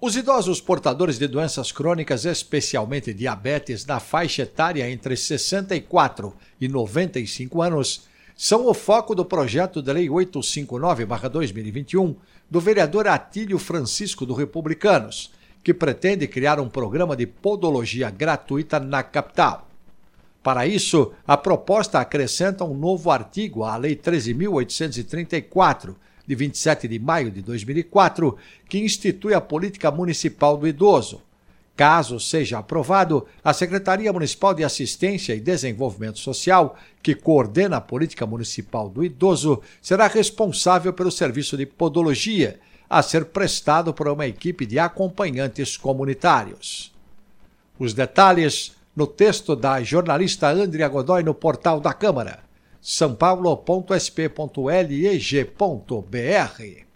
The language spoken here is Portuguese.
Os idosos portadores de doenças crônicas, especialmente diabetes, na faixa etária entre 64 e 95 anos, são o foco do projeto de Lei 859-2021 do vereador Atílio Francisco do Republicanos, que pretende criar um programa de podologia gratuita na capital. Para isso, a proposta acrescenta um novo artigo à Lei 13.834, de 27 de maio de 2004, que institui a Política Municipal do Idoso. Caso seja aprovado, a Secretaria Municipal de Assistência e Desenvolvimento Social, que coordena a Política Municipal do Idoso, será responsável pelo serviço de podologia, a ser prestado por uma equipe de acompanhantes comunitários. Os detalhes no texto da jornalista Andrea Godoy no portal da Câmara sãopaulo.sp.leg.br.